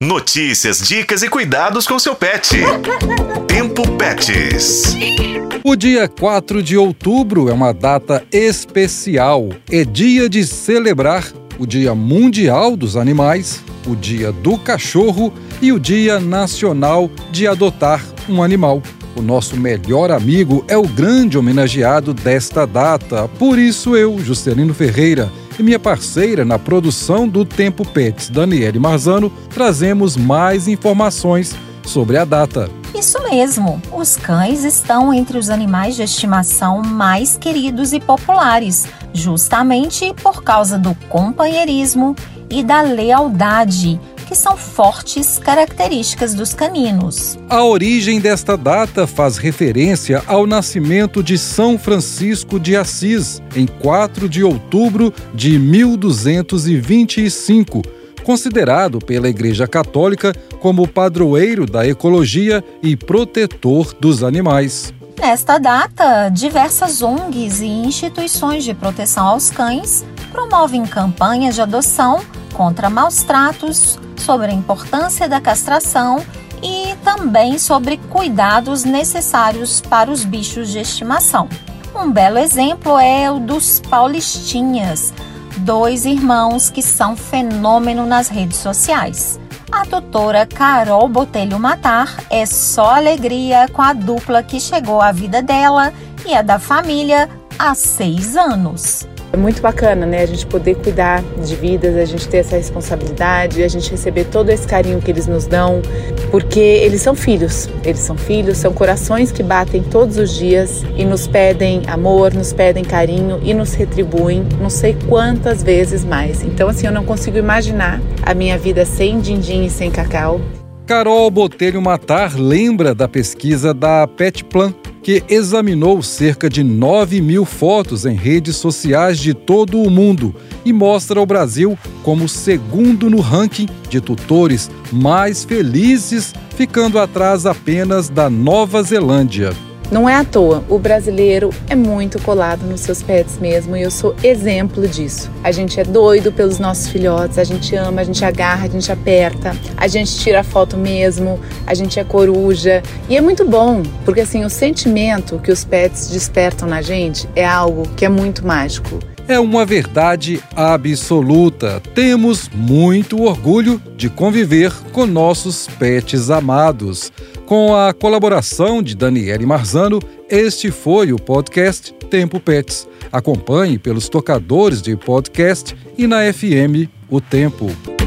Notícias, dicas e cuidados com seu pet. Tempo Pets. O dia 4 de outubro é uma data especial. É dia de celebrar o Dia Mundial dos Animais, o Dia do Cachorro e o Dia Nacional de Adotar um Animal. O nosso melhor amigo é o grande homenageado desta data. Por isso, eu, Juscelino Ferreira, e minha parceira na produção do Tempo Pets, Daniele Marzano, trazemos mais informações sobre a data. Isso mesmo, os cães estão entre os animais de estimação mais queridos e populares, justamente por causa do companheirismo e da lealdade que são fortes características dos caninos. A origem desta data faz referência ao nascimento de São Francisco de Assis, em 4 de outubro de 1225, considerado pela Igreja Católica como padroeiro da ecologia e protetor dos animais. Nesta data, diversas ONGs e instituições de proteção aos cães promovem campanhas de adoção contra maus tratos, sobre a importância da castração e também sobre cuidados necessários para os bichos de estimação. Um belo exemplo é o dos Paulistinhas, dois irmãos que são fenômeno nas redes sociais. A doutora Carol Botelho Matar é só alegria com a dupla que chegou à vida dela e a da família há seis anos. É muito bacana, né? A gente poder cuidar de vidas, a gente ter essa responsabilidade, a gente receber todo esse carinho que eles nos dão, porque eles são filhos. Eles são filhos, são corações que batem todos os dias e nos pedem amor, nos pedem carinho e nos retribuem não sei quantas vezes mais. Então, assim, eu não consigo imaginar a minha vida sem din-din e sem cacau. Carol Botelho Matar lembra da pesquisa da Petplan que examinou cerca de 9 mil fotos em redes sociais de todo o mundo e mostra o Brasil como segundo no ranking de tutores mais felizes, ficando atrás apenas da Nova Zelândia. Não é à toa, o brasileiro é muito colado nos seus pets mesmo e eu sou exemplo disso. A gente é doido pelos nossos filhotes, a gente ama, a gente agarra, a gente aperta, a gente tira foto mesmo, a gente é coruja e é muito bom, porque assim, o sentimento que os pets despertam na gente é algo que é muito mágico é uma verdade absoluta. Temos muito orgulho de conviver com nossos pets amados. Com a colaboração de Daniele Marzano, este foi o podcast Tempo Pets. Acompanhe pelos tocadores de podcast e na FM O Tempo.